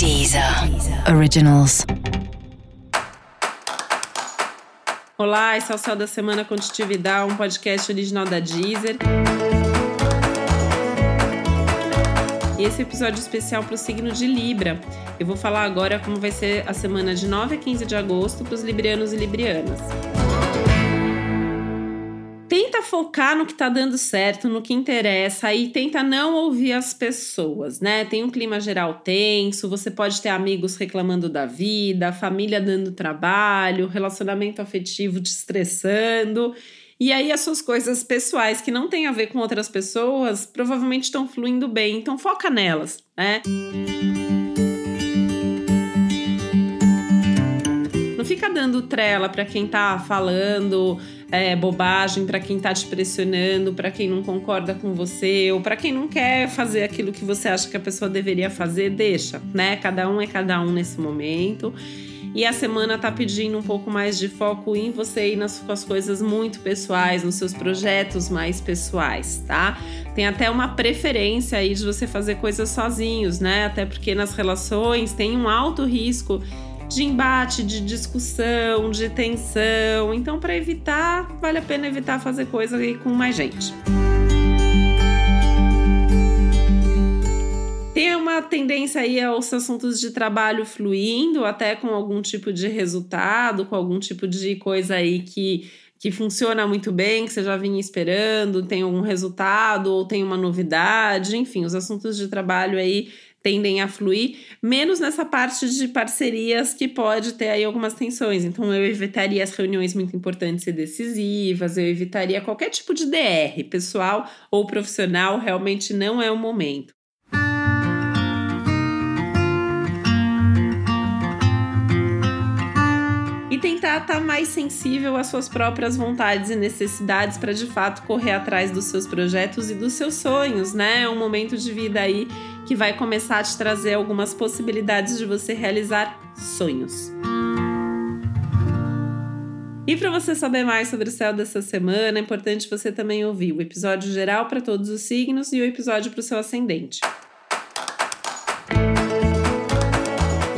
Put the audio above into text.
Deezer Originals. Olá, esse é o Céu da Semana Contitividade, um podcast original da Deezer. E esse episódio especial para o signo de Libra. Eu vou falar agora como vai ser a semana de 9 a 15 de agosto para os librianos e librianas tenta focar no que tá dando certo, no que interessa, e tenta não ouvir as pessoas, né? Tem um clima geral tenso, você pode ter amigos reclamando da vida, família dando trabalho, relacionamento afetivo te estressando. E aí as suas coisas pessoais que não têm a ver com outras pessoas provavelmente estão fluindo bem, então foca nelas, né? Não fica dando trela para quem tá falando é, bobagem para quem tá te pressionando, para quem não concorda com você, ou para quem não quer fazer aquilo que você acha que a pessoa deveria fazer, deixa, né? Cada um é cada um nesse momento. E a semana tá pedindo um pouco mais de foco em você e nas suas coisas muito pessoais, nos seus projetos mais pessoais, tá? Tem até uma preferência aí de você fazer coisas sozinhos, né? Até porque nas relações tem um alto risco de embate, de discussão, de tensão. Então, para evitar, vale a pena evitar fazer coisa aí com mais gente. Tem uma tendência aí aos assuntos de trabalho fluindo, até com algum tipo de resultado, com algum tipo de coisa aí que que funciona muito bem, que você já vinha esperando, tem algum resultado ou tem uma novidade, enfim, os assuntos de trabalho aí tendem a fluir, menos nessa parte de parcerias que pode ter aí algumas tensões. Então eu evitaria as reuniões muito importantes e decisivas, eu evitaria qualquer tipo de DR, pessoal ou profissional, realmente não é o momento. Tentar estar tá mais sensível às suas próprias vontades e necessidades para de fato correr atrás dos seus projetos e dos seus sonhos, né? É um momento de vida aí que vai começar a te trazer algumas possibilidades de você realizar sonhos. E para você saber mais sobre o céu dessa semana, é importante você também ouvir o episódio geral para todos os signos e o episódio para o seu ascendente.